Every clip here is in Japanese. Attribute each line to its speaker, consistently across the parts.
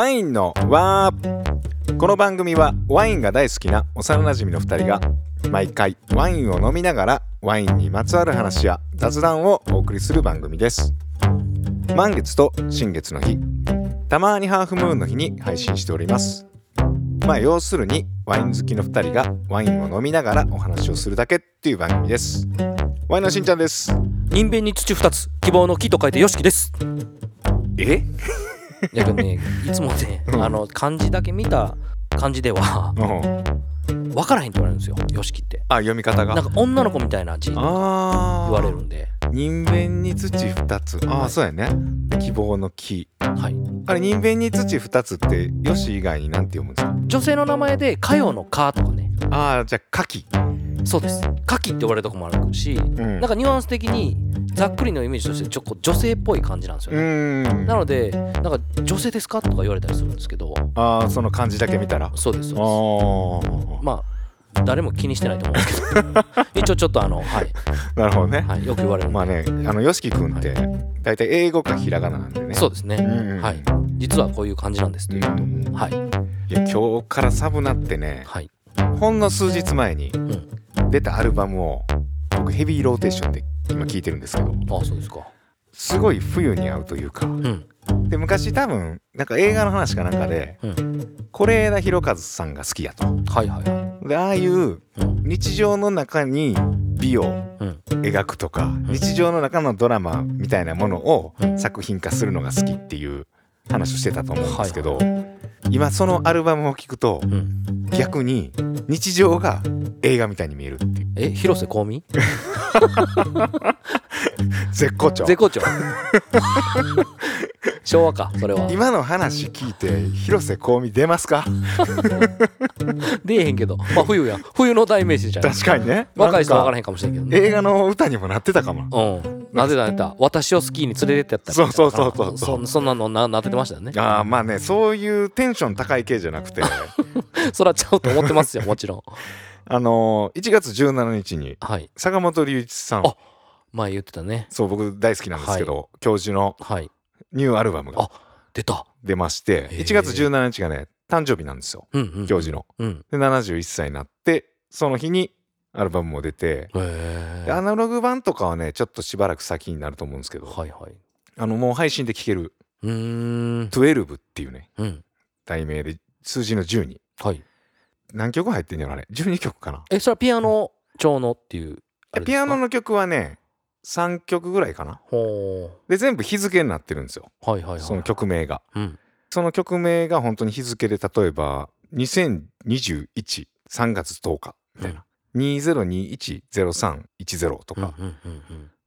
Speaker 1: ワインの輪
Speaker 2: この番組はワインが大好きな幼馴染の2人が毎回ワインを飲みながらワインにまつわる話や雑談をお送りする番組です。満月と新月の日たまにハーフムーンの日に配信しております。まあ要するにワイン好きの2人がワインを飲みながらお話をするだけっていう番組です。ワインのしんちゃんです。
Speaker 3: 人弁に土二つ希望の木と書いてよしきです。
Speaker 2: え？
Speaker 3: いやね。いつもね
Speaker 2: うん。
Speaker 3: あの漢字だけ見た感じでは
Speaker 2: うん。
Speaker 3: 分からへんって言われるんですよよしきって。
Speaker 2: あ読み方が。
Speaker 3: なんか女の子みたいな字言われるんで。
Speaker 2: 人弁に土二つ。ああ、
Speaker 3: はい。
Speaker 2: そうやね。希望の木。
Speaker 3: はい。
Speaker 2: あれ人弁に土二つってよし以外になんて読むんですか？
Speaker 3: 女性の名前でかよのかとかね。
Speaker 2: ああじゃあ牡蠣
Speaker 3: そうです。かきって言われるとこもあるし
Speaker 2: うん。
Speaker 3: なんかニュアンス的にざっくりのイメージとしてちょっと女性っぽい感じなんですよ
Speaker 2: う
Speaker 3: ねなのでなんか女性ですかとか言われたりするんですけど。
Speaker 2: ああその漢字だけ見たら。あ
Speaker 3: そうですそうです。
Speaker 2: あ
Speaker 3: まあ誰も気にしてないと思うんですけど。一応ちょっとあのはい、
Speaker 2: なるほどね、
Speaker 3: はい、よく言われる
Speaker 2: まあねあのよしきくんって大体英語かひらがななんでね。
Speaker 3: そうですね、
Speaker 2: うん。うん
Speaker 3: はい。実はこういう感じなんですということ。を
Speaker 2: うん。
Speaker 3: はい。
Speaker 2: いや今日からサブなってね
Speaker 3: はい。
Speaker 2: ほんの数日前に
Speaker 3: ん。
Speaker 2: 出たアルバムを僕ヘビーローテーションで今聴いてるんですけど。
Speaker 3: あそうですか。
Speaker 2: すごい冬に合うというか。
Speaker 3: うん。
Speaker 2: で昔多分なんか映画の話かなんかで
Speaker 3: うん。
Speaker 2: 是枝裕和さんが好きやと。
Speaker 3: はいはいはい。
Speaker 2: でああいう
Speaker 3: うん。
Speaker 2: 日常の中に美を
Speaker 3: うん。
Speaker 2: 描くとか日常の中のドラマみたいなものを作品化するのが好きっていう話をしてたと思うんですけど、今そのアルバムを聴くと
Speaker 3: うん。
Speaker 2: 逆に日常が映画みたいに見えるっていう。
Speaker 3: え広瀬香美？
Speaker 2: 絶好調。
Speaker 3: 絶好調。昭和かそれは。
Speaker 2: 今の話聞いて広瀬香美出ますか？
Speaker 3: 出えへんけど。まあ冬や。冬の代名詞じゃん。
Speaker 2: 確かにね。
Speaker 3: 若い人分からへんかもしれんけどね。
Speaker 2: 映画の歌にもなってたかも。
Speaker 3: うんなぜだねた私をスキーに連れてってやった
Speaker 2: そうそうそうそう
Speaker 3: そそんなのななってましたよね。
Speaker 2: ああまあねそういうテンション高い系じゃなくて。
Speaker 3: そらちゃうと思ってますよもちろん。
Speaker 2: あのー1月17日に
Speaker 3: はい。
Speaker 2: 坂本龍一さん。
Speaker 3: あ前言ってたね。
Speaker 2: そう僕大好きなんですけど、教授の
Speaker 3: はい。
Speaker 2: ニューアルバムが
Speaker 3: あ出た。
Speaker 2: 出まして
Speaker 3: へー。
Speaker 2: 1月17日がね誕生日なんですよ
Speaker 3: うんうん
Speaker 2: 教授の。
Speaker 3: うん。
Speaker 2: で71歳になってその日にアルバムも出てアナログ版とかはねちょっとしばらく先になると思うんですけど
Speaker 3: はいはい。
Speaker 2: あのもう配信で聴ける
Speaker 3: うーん。
Speaker 2: 12っていうね
Speaker 3: うん。
Speaker 2: 題名で数字の12
Speaker 3: はい。
Speaker 2: 何曲入ってんのあれ？12曲かな？
Speaker 3: えそれはピアノ調のっていう
Speaker 2: ピアノの曲はね3曲ぐらいかな。
Speaker 3: ほ
Speaker 2: で全部日付になってるんですよ。
Speaker 3: うはいはいはい。
Speaker 2: その曲名が。
Speaker 3: うん。
Speaker 2: その曲名が本当に日付で例えば20213月10日みたいな、20210310とか、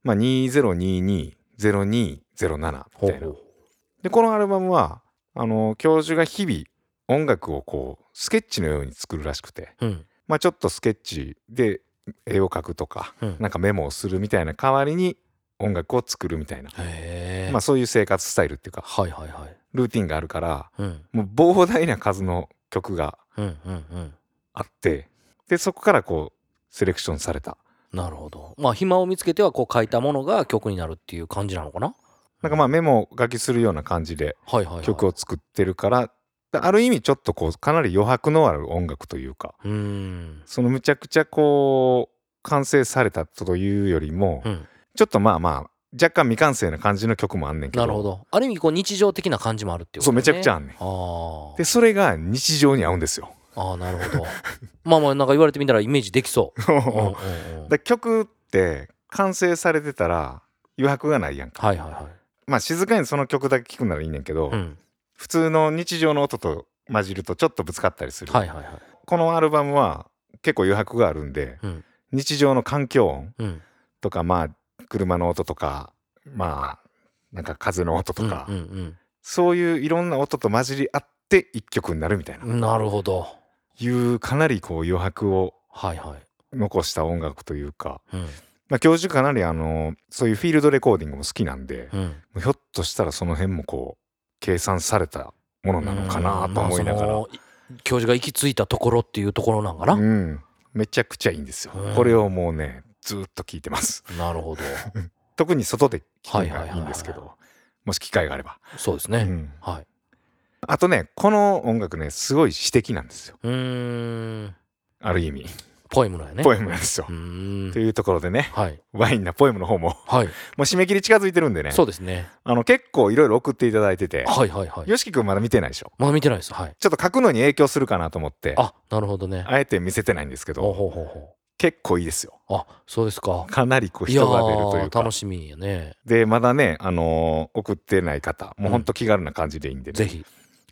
Speaker 2: まあ20220207みたいな。
Speaker 3: ほうほう
Speaker 2: でこのアルバムはあの教授が日々音楽をこうスケッチのように作るらしくて。
Speaker 3: うん。
Speaker 2: まあちょっとスケッチで絵を描くとか
Speaker 3: うん。
Speaker 2: なんかメモをするみたいな代わりに音楽を作るみたいな、まあそういう生活スタイルっていうか
Speaker 3: はいはいはい。
Speaker 2: ルーティンがあるから
Speaker 3: うん。
Speaker 2: もう膨大な数の曲があってでそこからこうセレクションされた。
Speaker 3: なるほど。まあ暇を見つけてはこう書いたものが曲になるっていう感じなのかな？
Speaker 2: なんかまあメモ書きするような感じで曲を作ってるからある意味ちょっとこうかなり余白のある音楽というか
Speaker 3: うーん。
Speaker 2: そのむちゃくちゃこう完成されたというよりも、
Speaker 3: うん。
Speaker 2: ちょっとまあまあ若干未完成な感じの曲もあんねんけど。
Speaker 3: なるほど。ある意味こう日常的な感じもあるっていうことね。
Speaker 2: そうめちゃくちゃあんねん。でそれが日常に合うんですよ
Speaker 3: あーなるほど。まあまあなんか言われてみたらイメージできそう。
Speaker 2: 曲って完成されてたら余白がないやんか。
Speaker 3: はいはいはい。
Speaker 2: まあ静かにその曲だけ聴くならいいねんけど、
Speaker 3: うん。
Speaker 2: 普通の日常の音と混じるとちょっとぶつかったりする、
Speaker 3: はいはいはい。
Speaker 2: このアルバムは結構余白があるんで、
Speaker 3: うん。
Speaker 2: 日常の環境音
Speaker 3: うん。
Speaker 2: とかまあ車の音とかまあなんか風の音とか、
Speaker 3: うんうん
Speaker 2: そういういろんな音と混じり合って一曲になるみたいな、
Speaker 3: うんなるほど
Speaker 2: いうかなりこう余白を
Speaker 3: はいはい。
Speaker 2: 残した音楽というか、
Speaker 3: うん。
Speaker 2: まあ、教授かなりあのそういうフィールドレコーディングも好きなんで、
Speaker 3: うん。
Speaker 2: ひょっとしたらその辺もこう計算されたものなのかなと思いながら、
Speaker 3: 教授が行き着いたところっていうところなんかな、
Speaker 2: うん、めちゃくちゃいいんですよ、
Speaker 3: うん。
Speaker 2: これをもうねずーっと聞いてます。
Speaker 3: なるほど。
Speaker 2: 特に外で聴くの
Speaker 3: はいはいはいはい
Speaker 2: がいい。んですけどもし機会があれば、
Speaker 3: そうですね、
Speaker 2: うん。
Speaker 3: はい
Speaker 2: あとねこの音楽ねすごい詩的なんですよ。
Speaker 3: うーん。
Speaker 2: ある意味。
Speaker 3: ポエムなんやね。
Speaker 2: ポエムなんですよ。というところでね
Speaker 3: はい。
Speaker 2: ワインなポエムの方も
Speaker 3: はい。
Speaker 2: もう締め切り近づいてるんでね。
Speaker 3: そうですね。
Speaker 2: あの結構いろいろ送っていただいてて
Speaker 3: はいはいはい。
Speaker 2: よしきくんまだ見てないでしょ？
Speaker 3: まだ見てないです。はい。
Speaker 2: ちょっと書くのに影響するかなと思って
Speaker 3: あなるほどね。
Speaker 2: あえて見せてないんですけ
Speaker 3: ほう
Speaker 2: ど
Speaker 3: ほうほうほ
Speaker 2: 結構いいですよ。
Speaker 3: うあそうですか。
Speaker 2: かなりこう人が出るという
Speaker 3: ー
Speaker 2: か
Speaker 3: 楽しみやね。
Speaker 2: でまだね、あのー送ってない方もうほんと気軽な感じでいいんで、ね。
Speaker 3: ぜひ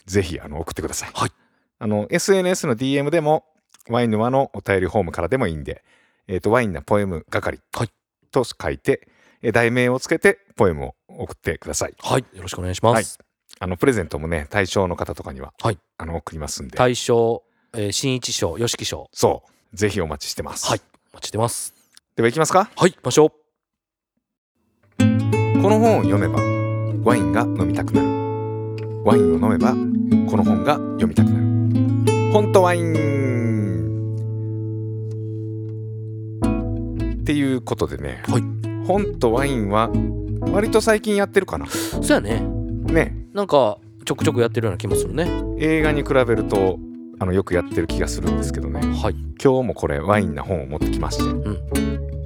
Speaker 2: ぜひあの送ってください。
Speaker 3: はい
Speaker 2: あの SNS の DM でもワイン沼のお便りフォームからでもいいんで、えー、とワインなポエム係
Speaker 3: はい
Speaker 2: と書いて、えー題名をつけてポエムを送ってください。
Speaker 3: はいよろしくお願いします、
Speaker 2: あのプレゼントもね対象の方とかには、
Speaker 3: はい
Speaker 2: あの送りますんで、
Speaker 3: 大賞、えー、新一賞、吉木賞。
Speaker 2: そうぜひお待ちしてます。
Speaker 3: はい。お待ちしてます。
Speaker 2: では行きますか。
Speaker 3: はい、行きましょう。
Speaker 2: この本を読めばワインが飲みたくなる。ワインを飲めばこの本が読みたくなる。本とワインっていうことでね、
Speaker 3: はい
Speaker 2: 本とワインは割と最近やってるかな。
Speaker 3: そうやね。
Speaker 2: ね
Speaker 3: なんか、ちょくちょくやってるような気もするね。
Speaker 2: 映画に比べるとあのよくやってる気がするんですけどね
Speaker 3: はい。
Speaker 2: 今日もこれワインな本を持ってきまして、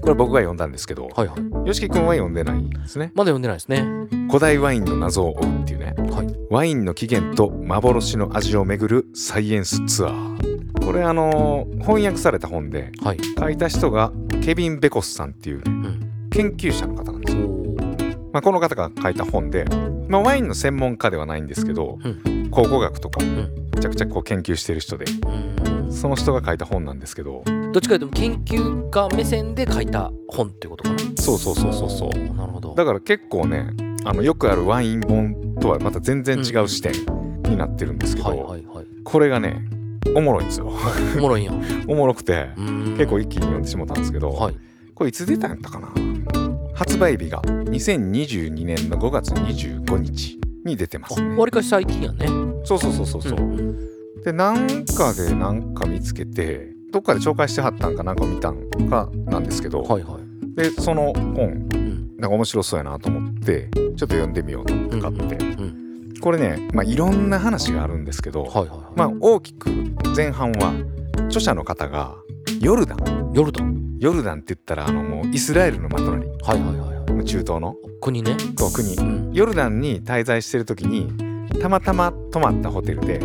Speaker 2: これ僕が読んだんですけど、
Speaker 3: はいはい。
Speaker 2: よしきくんは読んでないんですね。
Speaker 3: まだ読んでないですね。
Speaker 2: 古代ワインの謎を追うっていうね
Speaker 3: はい。
Speaker 2: ワインの起源と幻の味をめぐるサイエンスツアーこれあの翻訳された本で
Speaker 3: はい。
Speaker 2: 書いた人がケビン・ベコスさんっていうね
Speaker 3: うん。
Speaker 2: 研究者の方なんですよ、まあ、この方が書いた本で、まあ、ワインの専門家ではないんですけど、
Speaker 3: う
Speaker 2: 考古学とか
Speaker 3: ん。
Speaker 2: めちゃくちゃこう研究してる人で
Speaker 3: うん。
Speaker 2: その人が書いた本なんですけど
Speaker 3: どっちかというと研究家目線で書いた本ってことかな。
Speaker 2: そうそうそうそうそう
Speaker 3: なるほど。
Speaker 2: だから結構ねあのよくあるワイン本とはまた全然違う視点になってるんですけど。これがねおもろいんですよ
Speaker 3: おもろいんや。
Speaker 2: おもろくて結構一気に読んでしまったんですけど、
Speaker 3: はい。
Speaker 2: これいつ出たんやったかな？発売日が2022年の5月25日に出てますね
Speaker 3: あわりかし最近やね。
Speaker 2: そうそうそうそうそう、
Speaker 3: んん
Speaker 2: でなんかでなんか見つけてどっかで紹介してはったんかなんか見たんかなんですけど、
Speaker 3: はいはい。
Speaker 2: でその本
Speaker 3: うん。
Speaker 2: なんか面白そうやなと思ってちょっと読んでみようと思って買って、
Speaker 3: うん。
Speaker 2: これね、まあ、いろんな話があるんですけど、
Speaker 3: はいはいはい。
Speaker 2: まあ大きく前半は著者の方がヨルダン
Speaker 3: ヨルダン。
Speaker 2: ヨルダンって言ったらあのもうイスラエルのま隣
Speaker 3: はいはいはいはい。
Speaker 2: 中東の
Speaker 3: 国ね。
Speaker 2: 国
Speaker 3: うん。
Speaker 2: ヨルダンに滞在してる時にたまたま泊まったホテルで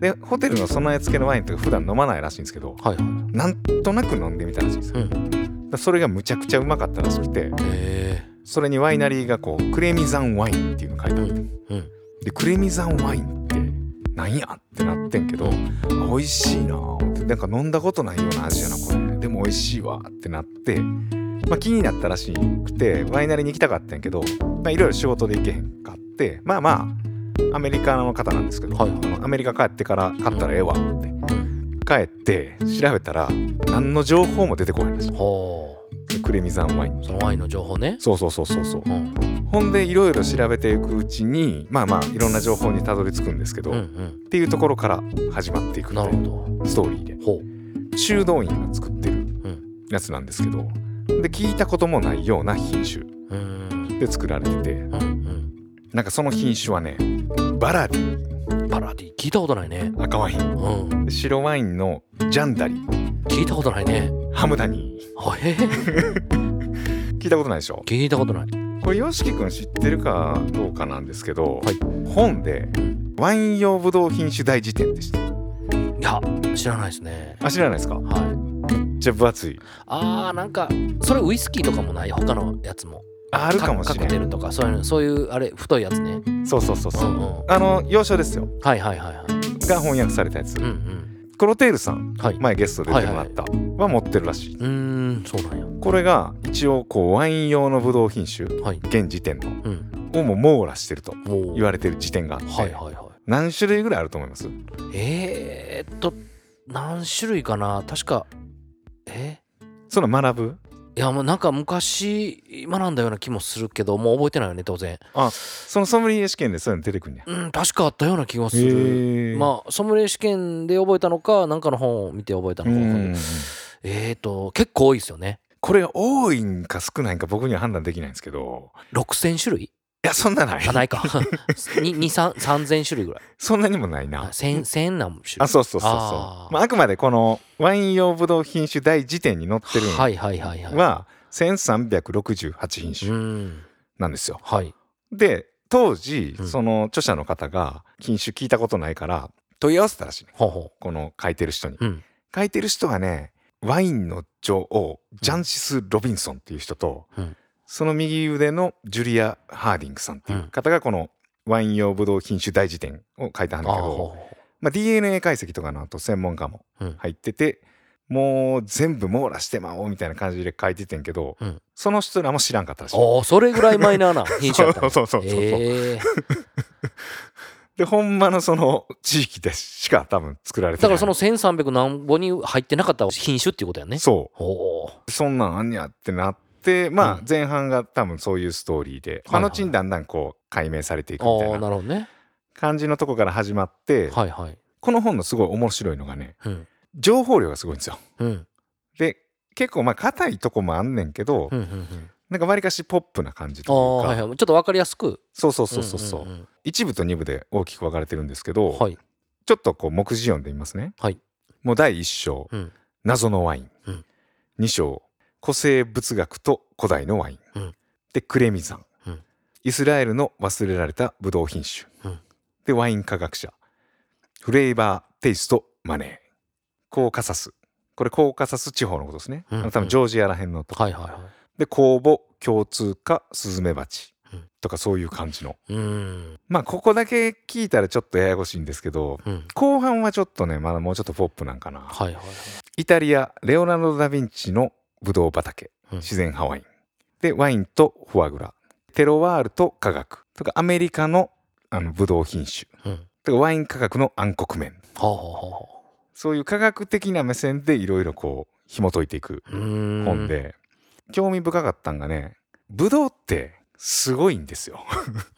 Speaker 2: でホテルの備え付けのワインとか普段飲まないらしいんですけど
Speaker 3: はいはい。
Speaker 2: なんとなく飲んでみたらしいんですよ、
Speaker 3: うん。
Speaker 2: だそれがむちゃくちゃうまかったらしくて
Speaker 3: へ
Speaker 2: それにワイナリーがこうクレミザンワインっていうの書いてあって、
Speaker 3: うん。
Speaker 2: でクレミザンワインってなんやってなってんけどあ美味しいなぁって。なんか飲んだことないような味やなこれ。でも美味しいわってなって、まあ、気になったらしくてワイナリーに行きたかったんやけどまあいろいろ仕事で行けへんかってまあまあアメリカの方なんですけど、
Speaker 3: はい。
Speaker 2: アメリカ帰ってから買ったらええわって。
Speaker 3: うん。
Speaker 2: 帰って調べたら何の情報も出てこないんですよ
Speaker 3: ほ
Speaker 2: クレミザンワイン
Speaker 3: う。そのワインの情報ね。
Speaker 2: そうそうそうそうそう
Speaker 3: うん。
Speaker 2: ほんでいろいろ調べていくうちにまあまあいろんな情報にたどり着くんですけど、
Speaker 3: うん
Speaker 2: っ
Speaker 3: うん。
Speaker 2: ていうところから始まっていく
Speaker 3: なるほど。
Speaker 2: ストーリーで
Speaker 3: ほ
Speaker 2: 修道院が作ってる
Speaker 3: ん
Speaker 2: やつなんですけどで聞いたこともないような品種
Speaker 3: う。うん。
Speaker 2: で作られてて
Speaker 3: うんうん。
Speaker 2: なんかその品種はねバラディ
Speaker 3: パラディ聞いたことないね。
Speaker 2: 赤ワイン
Speaker 3: うん。
Speaker 2: で白ワインのジャンダリ
Speaker 3: 聞いたことないね。
Speaker 2: ハムダニ
Speaker 3: あへえ。
Speaker 2: ー 聞いたことないでしょ？
Speaker 3: 聞いたことない。
Speaker 2: これ YOSHIKI 君知ってるかどうかなんですけど、
Speaker 3: はい
Speaker 2: 本で
Speaker 3: うん。
Speaker 2: ワイン用ブドウ品種大辞典でした
Speaker 3: いや、知らないですね。
Speaker 2: あ知らないですか？
Speaker 3: はい。
Speaker 2: めっちゃ分厚い
Speaker 3: あーなんかそれウイスキーとかもない？他のやつも
Speaker 2: ああるかもしれない。
Speaker 3: カクテルとかそういうのそういうあれ太いやつね。
Speaker 2: そうそうそうそう、
Speaker 3: うんうん。
Speaker 2: あの要所ですよ。
Speaker 3: はいはいはいはい。
Speaker 2: が翻訳されたやつ、
Speaker 3: うんうん。
Speaker 2: クロテールさん
Speaker 3: はい。
Speaker 2: 前ゲストで出てもらった。は持ってるらしい、
Speaker 3: うーんそうなんや。
Speaker 2: これが一応こうワイン用のブドウ品種
Speaker 3: はい。
Speaker 2: 現時点の
Speaker 3: うん。
Speaker 2: をも網羅してると
Speaker 3: お
Speaker 2: 言われてる時点があって、
Speaker 3: はいはいはい。
Speaker 2: 何種類ぐらいあると思います？
Speaker 3: えー、っと何種類かな？確かえ？
Speaker 2: その学ぶ？
Speaker 3: いやもうなんか昔学んだような気もするけどもう覚えてないよね当然。
Speaker 2: そのソムリエ試験でそういうの出てくるんや。
Speaker 3: うん確かあったような気がする。まあソムリエ試験で覚えたのかなんかの本を見て覚えたのかえーと結構多いですよね。
Speaker 2: これが多いんか少ないんか僕には判断できないんですけど。
Speaker 3: 6000種類？
Speaker 2: いやそんなない。
Speaker 3: あないか。3000種類ぐらい。
Speaker 2: そんなにもない
Speaker 3: あ
Speaker 2: な
Speaker 3: 1000 1000何種類？
Speaker 2: あそうそうそうそう。
Speaker 3: あー。
Speaker 2: まあ、あくまでこのワイン用ブドウ品種第時点に載ってるの
Speaker 3: はいはいはいはい。
Speaker 2: は1368品種
Speaker 3: うん
Speaker 2: なんですよ。
Speaker 3: はい。
Speaker 2: で当時
Speaker 3: うん。
Speaker 2: その著者の方が品種聞いたことないから問い合わせたらしいね。
Speaker 3: ほうほ
Speaker 2: この書いてる人に。
Speaker 3: ううん。
Speaker 2: 書いてる人はねワインの女王ジャンシス・ロビンソンっていう人と、
Speaker 3: うん
Speaker 2: その右腕のジュリア・ハーディングさんっていう方がこのワイン用ブドウ品種大辞典を書いたんだけど、まあ、DNA 解析とかのあと専門家も
Speaker 3: うん。
Speaker 2: 入ってて、もう全部網羅してまおうみたいな感じで書いててんけど、
Speaker 3: うん。
Speaker 2: その人らも知らんかったらしい。
Speaker 3: うああそれぐらいマイナーな品種やったの
Speaker 2: そうそうそうそう。
Speaker 3: ええ
Speaker 2: でほんまのその地域でしか多分作られてない。
Speaker 3: だからその1300何本に入ってなかった品種っていうことやね。
Speaker 2: そ
Speaker 3: おお
Speaker 2: う。そんなんあんにゃってなってまあ
Speaker 3: うん。
Speaker 2: 前半が多分そういうストーリーで、あ後にだんだんこう解明されていくみたいな感じのとこから始まって、
Speaker 3: はいはい。
Speaker 2: この本のすごい面白いのがね
Speaker 3: うん。
Speaker 2: 情報量がすごいんですよ。
Speaker 3: うん。
Speaker 2: で結構まあ硬いとこもあんねんけど、
Speaker 3: うんうんうん。
Speaker 2: なんかわりかしポップな感じ
Speaker 3: あ
Speaker 2: というか、
Speaker 3: あはいはい。ちょっとわかりやすく。
Speaker 2: そうそうそうそうそう,、
Speaker 3: んんん。
Speaker 2: 一部と二部で大きく分かれてるんですけど、
Speaker 3: はい。
Speaker 2: ちょっとこう目次読んでみますね。
Speaker 3: はい。
Speaker 2: もう第一章、
Speaker 3: うん。
Speaker 2: 謎のワイン、
Speaker 3: うん。
Speaker 2: 二章古生物学と古代のワイン、
Speaker 3: うん。
Speaker 2: でクレミザン、
Speaker 3: うん。
Speaker 2: イスラエルの忘れられたブドウ品種、
Speaker 3: うん。
Speaker 2: でワイン科学者。フレーバーテイストマネー。コーカサス。これコーカサス地方のことですね、
Speaker 3: うん。
Speaker 2: あの多分ジョージアらへんのとこ、
Speaker 3: はいはいはい。
Speaker 2: で公募共通化スズメバチ。
Speaker 3: うん。
Speaker 2: とかそういう感じの。
Speaker 3: うん。
Speaker 2: まあここだけ聞いたらちょっとややこしいんですけど
Speaker 3: うん。
Speaker 2: 後半はちょっとねまだもうちょっとポップなんかな。
Speaker 3: はいはいはい。
Speaker 2: イタリアレオナルド・ダ・ヴィンチのブドウ畑
Speaker 3: うん。
Speaker 2: 自然派ワイ。ンでワインとフォアグラ。テロワールと科学。とかアメリカのあのブドウ品種。
Speaker 3: うん。
Speaker 2: とかワイン科学の暗黒面。そういう科学的な目線でいろいろこう紐解いていく本で。興味深かったんがねブドウってすごいんですよ。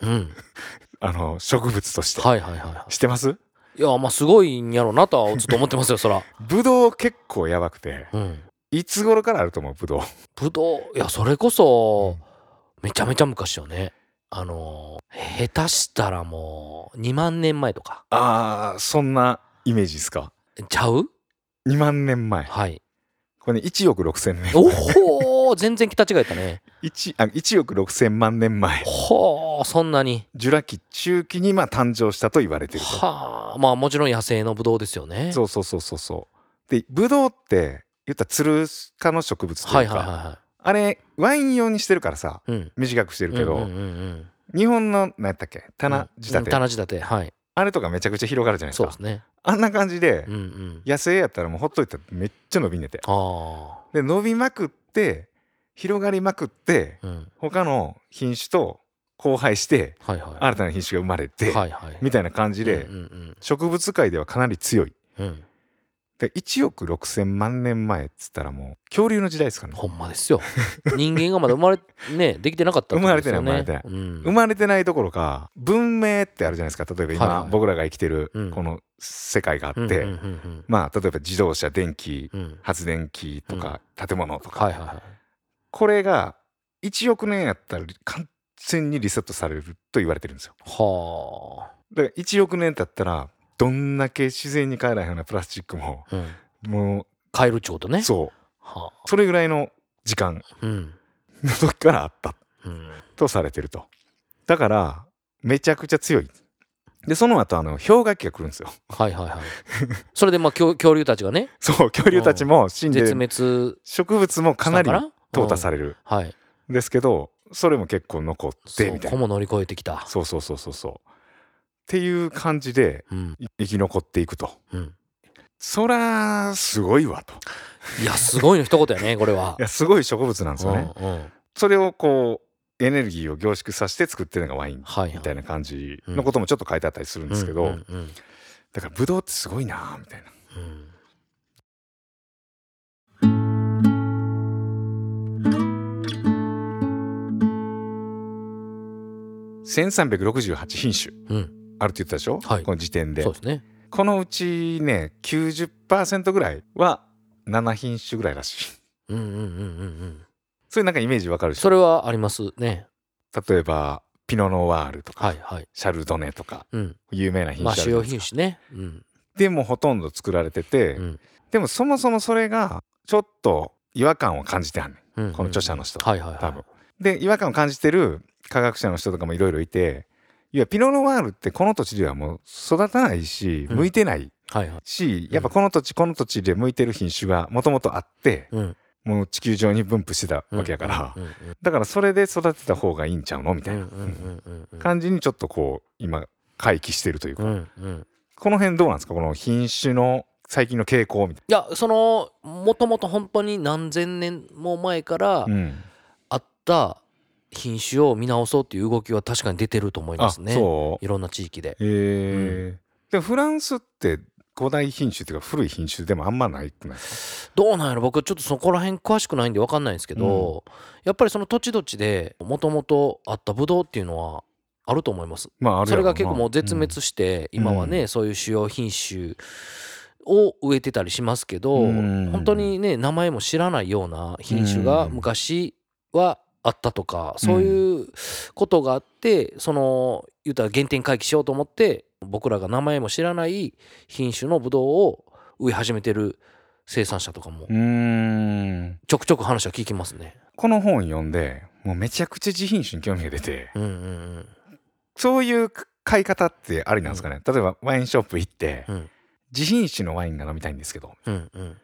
Speaker 3: うん。
Speaker 2: あの植物として。
Speaker 3: はいはいはいは
Speaker 2: 知ってます？
Speaker 3: いいやまあすごいんやろうなとはずっと思ってますよそら。
Speaker 2: ブドウ結構やばくて。
Speaker 3: うん
Speaker 2: いつ頃からあると思う？ブドウ
Speaker 3: ぶどう？いやそれこそめちゃめちゃ昔よね。あのー下手したらもう2万年前とか。
Speaker 2: あーそんなイメージですか？
Speaker 3: ちゃう
Speaker 2: ？2万年前。
Speaker 3: はい。
Speaker 2: これね1億6千年。
Speaker 3: おほー！全然桁違えたね。
Speaker 2: 1, あ1億6千万年前。
Speaker 3: ほーそんなに。
Speaker 2: ジュラ紀中期にまあ誕生したと言われてると。
Speaker 3: はあまあもちろん野生のブドウですよね。
Speaker 2: そうそうそうそうそう。でブドウって言ったらツル科の植物と
Speaker 3: はいいう
Speaker 2: か、
Speaker 3: はいはいは
Speaker 2: あれワイン用にしてるからさ
Speaker 3: いうん。
Speaker 2: 短くしてるけど、
Speaker 3: うんうんうんうん。
Speaker 2: 日本の何やったっけ棚仕立て、
Speaker 3: うん棚仕立てはい。
Speaker 2: あれとかめちゃくちゃ広がるじゃないですか。
Speaker 3: そうですね。
Speaker 2: あんな感じで、
Speaker 3: うんうん。
Speaker 2: 野生やったらもうほっといたらめっちゃ伸びんねて。
Speaker 3: あ
Speaker 2: で伸びまくって広がりまくって
Speaker 3: あうん。
Speaker 2: 他の品種と交配して
Speaker 3: はいはい。
Speaker 2: 新たな品種が生まれて、
Speaker 3: はいはい
Speaker 2: みたいな感じで、
Speaker 3: うんうん
Speaker 2: 植物界ではかなり強い。
Speaker 3: うんうん
Speaker 2: で1億6,000万年前っつったらもう恐竜の時代ですからね。
Speaker 3: ほんまですよ。人間がまだ生まれ ねできてなかったってことですよね。
Speaker 2: 生まれてない
Speaker 3: うん。
Speaker 2: 生まれてないどころか文明ってあるじゃないですか。例えば今、
Speaker 3: はいはい。
Speaker 2: 僕らが生きてる
Speaker 3: うん。
Speaker 2: この世界があって、
Speaker 3: うん
Speaker 2: まあ例えば自動車電気
Speaker 3: うん。うん
Speaker 2: 発電機とか建物とか、
Speaker 3: はいはいはい。
Speaker 2: これが1億年やったら完全にリセットされると言われてるんですよ。
Speaker 3: は
Speaker 2: だから1億年経ったらどんだけ自然に帰らへんようなプラスチックも
Speaker 3: あうん。
Speaker 2: も
Speaker 3: 変えるっちゅうことね。
Speaker 2: うそう。
Speaker 3: は
Speaker 2: それぐらいの時間
Speaker 3: あうん。
Speaker 2: の時からあった。
Speaker 3: うん。
Speaker 2: とされてると。だからめちゃくちゃ強い。でその後あの氷河期が来るんですよ。
Speaker 3: はいはいはい。それでまあ恐恐竜たちがね。
Speaker 2: そう恐竜たちも死んで
Speaker 3: 絶滅
Speaker 2: 植物もかなり淘汰さ
Speaker 3: れ
Speaker 2: れる
Speaker 3: はい。
Speaker 2: んですけどそれも結構残ってみたいな。
Speaker 3: そこも乗り越えてきた。
Speaker 2: そうそうそうそうそうっていう感じで生き残っていくと。
Speaker 3: うん。
Speaker 2: そらすごいわと。
Speaker 3: いやすごいの一言やねこれは。い
Speaker 2: やすごい植物なんですよね、
Speaker 3: うんうん。
Speaker 2: それをこうエネルギーを凝縮させて作ってるのがワインみたいな感じのこともちょっと書いてあったりするんですけど、だからブドウってすごいなみたいな。
Speaker 3: うん。
Speaker 2: 1368品種。
Speaker 3: うん
Speaker 2: あるって言ったでしょ、
Speaker 3: はい。
Speaker 2: この時点で。
Speaker 3: そうですね。
Speaker 2: このうちね90%ぐらいは7品種ぐらいらしい。
Speaker 3: うんうんうんうんうん。
Speaker 2: そういうなんかイメージわかるし
Speaker 3: それはありますね。
Speaker 2: 例えばピノ・ノワールとか、
Speaker 3: はいはい。
Speaker 2: シャルドネとか
Speaker 3: うん。
Speaker 2: 有名な品種あるじゃないで
Speaker 3: ね。うん。
Speaker 2: でもほとんど作られてて、
Speaker 3: うん。
Speaker 2: でもそもそもそれがちょっと違和感を感じてはんねん
Speaker 3: うん。
Speaker 2: この著者の人。
Speaker 3: はいはいはい。
Speaker 2: 多分。で違和感を感じてる科学者の人とかもいろいろいていやピノ・ノワールってこの土地ではもう育たないし
Speaker 3: うん。
Speaker 2: 向いてない
Speaker 3: はいはい。
Speaker 2: し、やっぱこの土地この土地で向いてる品種がもともとあって
Speaker 3: うん。
Speaker 2: もう地球上に分布してたわけやから、
Speaker 3: うんうん
Speaker 2: だからそれで育てた方がいいんちゃうの？みたいな。感じにちょっとこう今回帰してるというか、
Speaker 3: うんうん。
Speaker 2: この辺どうなんですか？この品種の最近の傾向みたい
Speaker 3: いやそのもともと本当に何千年も前からあった品種を見直そうっていう動きは確かに出てると思いま
Speaker 2: あ
Speaker 3: すね。
Speaker 2: そう。
Speaker 3: いろんな地域で。
Speaker 2: へえ、でもフランスって古代品種っていうか古い品種でもあんまないくない
Speaker 3: どうなんやろ？僕ちょっとそこら辺詳しくないんで分かんないんですけど、やっぱりその土地土地でもともとあったブドウっていうのはあると思います。
Speaker 2: まあ
Speaker 3: それが結構もう絶滅して、今はね、そういう主要品種を植えてたりしますけど、
Speaker 2: うん。
Speaker 3: 本当にね名前も知らないような品種が
Speaker 2: うん。
Speaker 3: 昔はあったとか、そういうことがあってその言うたら原点回帰しようと思って僕らが名前も知らない品種のブドウを植え始めてる生産者とかも
Speaker 2: うーん。
Speaker 3: ちょくちょく話は聞きますね。
Speaker 2: この本読んでもうめちゃくちゃ自品種に興味が出て
Speaker 3: うんうん
Speaker 2: そういう買い方ってありなんですかね、例えばワインショップ行って、
Speaker 3: うん。
Speaker 2: 自品種のワインが飲みたいんですけど
Speaker 3: うんうんうん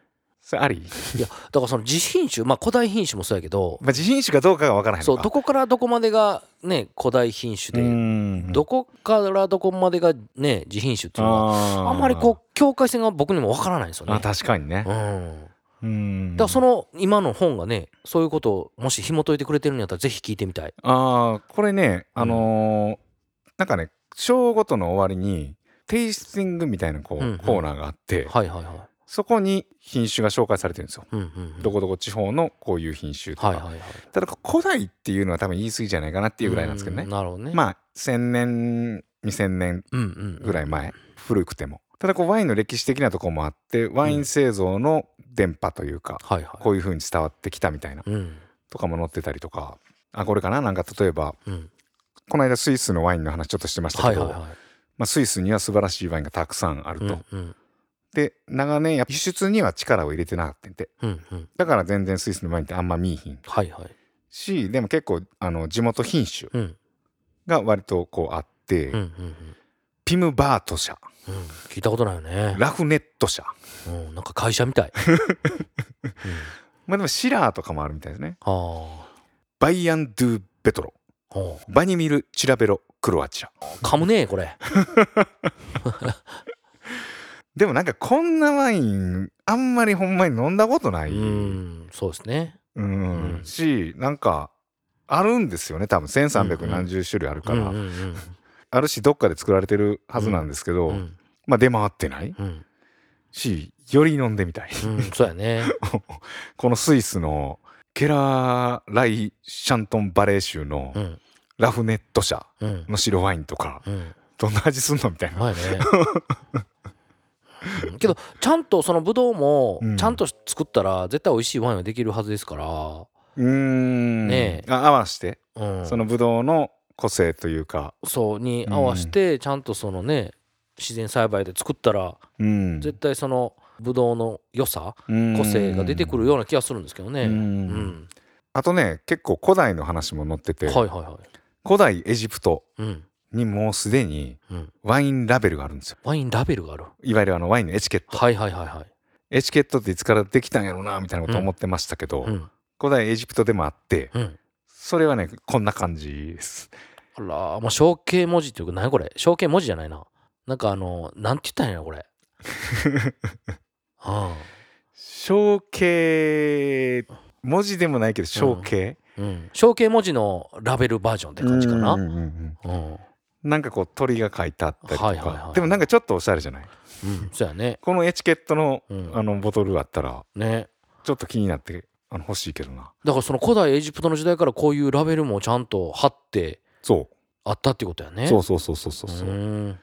Speaker 2: それあり、
Speaker 3: いやだからその自品種まあ古代品種もそうやけど
Speaker 2: まあ、自品種かどうかがわからへん
Speaker 3: そうどこからどこまでがね古代品種
Speaker 2: う
Speaker 3: で
Speaker 2: ん。
Speaker 3: どこからどこまでがね自品種っていうのは
Speaker 2: あ
Speaker 3: あんまりこう境界線が僕にもわからないんですよね。
Speaker 2: あ確かにね。
Speaker 3: うん。
Speaker 2: うん。
Speaker 3: だからその今の本がねそういうことをもし紐解いてくれてるんやったらぜひ聞いてみたい。
Speaker 2: ああこれねあのーなんかね章ごとの終わりにテイスティングみたいなこう、
Speaker 3: うんうん。
Speaker 2: コーナーがあって
Speaker 3: はいはいはい。
Speaker 2: そこに品種が紹介されてるんですよ。
Speaker 3: うんうんうん
Speaker 2: どこどこ地方のこういう品種とか、
Speaker 3: はいはいはい。
Speaker 2: ただ古代っていうのは多分言い過ぎじゃないかなっていうぐらいなんですけどね
Speaker 3: どね。
Speaker 2: まあ1000年2000年
Speaker 3: うんうんうん
Speaker 2: ぐらい前、古くてもただこうワインの歴史的なところもあってワイン製造の電波というか、
Speaker 3: はいはい。
Speaker 2: こういう風に伝わってきたみたいな
Speaker 3: うん
Speaker 2: とかも載ってたりとかあこれかな？なんか例えば
Speaker 3: うん。
Speaker 2: この間スイスのワインの話ちょっとしてましたけど、
Speaker 3: はいはいはい。
Speaker 2: まあ、スイスには素晴らしいワインがたくさんあると、
Speaker 3: うんうん
Speaker 2: で長年や輸出には力を入れてなかったんで
Speaker 3: うんうん。
Speaker 2: だから全然スイスのワインってあんま見いひん
Speaker 3: はいはい。
Speaker 2: しでも結構あの地元品種
Speaker 3: うん
Speaker 2: が割とこうあって、
Speaker 3: うんうんうん
Speaker 2: ピムバート社
Speaker 3: うん。聞いたことないよね。
Speaker 2: ラフネット社
Speaker 3: うんなんか会社みたい。うん
Speaker 2: まあでもシラーとかもあるみたいですね
Speaker 3: は
Speaker 2: バイアンドゥ・ベトロバニミル・チラベロ・クロアチア
Speaker 3: 噛むねこれ。
Speaker 2: でもなんかこんなワインあんまりほんまに飲んだことな
Speaker 3: う
Speaker 2: い
Speaker 3: んそうですね。
Speaker 2: うん。
Speaker 3: うん。
Speaker 2: しなんかあるんですよね多分。1300何十種類あるから、
Speaker 3: うんうんうん。
Speaker 2: あるしどっかで作られてるはずなんですけど、
Speaker 3: うん。
Speaker 2: まあ出回ってない。
Speaker 3: うん。
Speaker 2: しより飲んでみたい。
Speaker 3: うんそうやね。
Speaker 2: このスイスのケラー・ライ・シャントン・バレー州の
Speaker 3: うん。
Speaker 2: ラフネット社
Speaker 3: うん。
Speaker 2: の白ワインとか
Speaker 3: うん。
Speaker 2: どんな味すんの？みたいな、
Speaker 3: はいね。うん。けどちゃんとそのブドウも
Speaker 2: うん。
Speaker 3: ちゃんと作ったら絶対美味しいワインはできるはずですから、
Speaker 2: うーん。
Speaker 3: ねえ。
Speaker 2: あ合わして、
Speaker 3: うん、
Speaker 2: そのブドウの個性というか、
Speaker 3: そうに合わせてちゃんとそのね自然栽培で作ったら
Speaker 2: うん、
Speaker 3: 絶対そのブドウの良さ
Speaker 2: 個
Speaker 3: 個性が出てくるような気がするんですけどね。
Speaker 2: う
Speaker 3: うんん。
Speaker 2: あとね結構古代の話も載ってて、
Speaker 3: はいはいはい。
Speaker 2: 古代エジプト。
Speaker 3: うん
Speaker 2: にもうすでに
Speaker 3: うん、
Speaker 2: ワインラベルがあるんですよ。
Speaker 3: ワインラベルがある？
Speaker 2: いわゆるあのワインのエチケット、
Speaker 3: はいはいはいはい。
Speaker 2: エチケットっていつからできたんやろうなみたいなこと思ってましたけど、
Speaker 3: うん。
Speaker 2: 古代エジプトでもあって
Speaker 3: うん、
Speaker 2: それはねこんな感じです。
Speaker 3: あらもう象形文字っていうか何これ？象形文字じゃないな。なんかあのなんて言ったんやろこれ？あ
Speaker 2: 象形文字でもないけど象形、
Speaker 3: あうん、象形文字のラベルバージョンって感じかな。
Speaker 2: う
Speaker 3: うんん
Speaker 2: うんうん。
Speaker 3: うん
Speaker 2: なんかこう鳥が書いてあったりとか、
Speaker 3: はいはいはい。
Speaker 2: でもなんかちょっとおしゃれじゃない？
Speaker 3: そうやね。
Speaker 2: このエチケットの,、
Speaker 3: うん。
Speaker 2: あのボトルあったら
Speaker 3: ね。
Speaker 2: ちょっと気になってあの欲しいけどな。
Speaker 3: だからその古代エジプトの時代からこういうラベルもちゃんと貼って
Speaker 2: そ
Speaker 3: あったってことやね。
Speaker 2: うそうそうそうそうそう。そう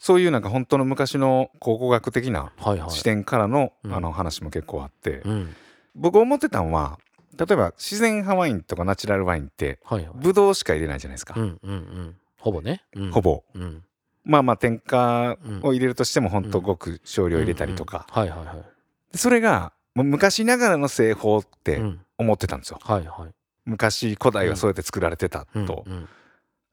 Speaker 2: そういうなんか本当の昔の考古学的な。視点からの,、
Speaker 3: うん。
Speaker 2: あの話も結構あって、
Speaker 3: うん。
Speaker 2: 僕思ってたのは例えば自然派ワインとかナチュラルワインってブドウしか入れないじゃないですか、
Speaker 3: うんうんうんほぼね、うん、
Speaker 2: ほぼ。
Speaker 3: うん。
Speaker 2: まあまあ添加を入れるとしてもほんと
Speaker 3: うん。
Speaker 2: ごく少量入れたりとか、
Speaker 3: うん。うんはいはいはい。
Speaker 2: でそれが昔ながらの製法って
Speaker 3: うん。
Speaker 2: 思ってたんですよ。
Speaker 3: はいはい。
Speaker 2: 昔古代はそうやって作られてた
Speaker 3: うん。
Speaker 2: と、
Speaker 3: うん。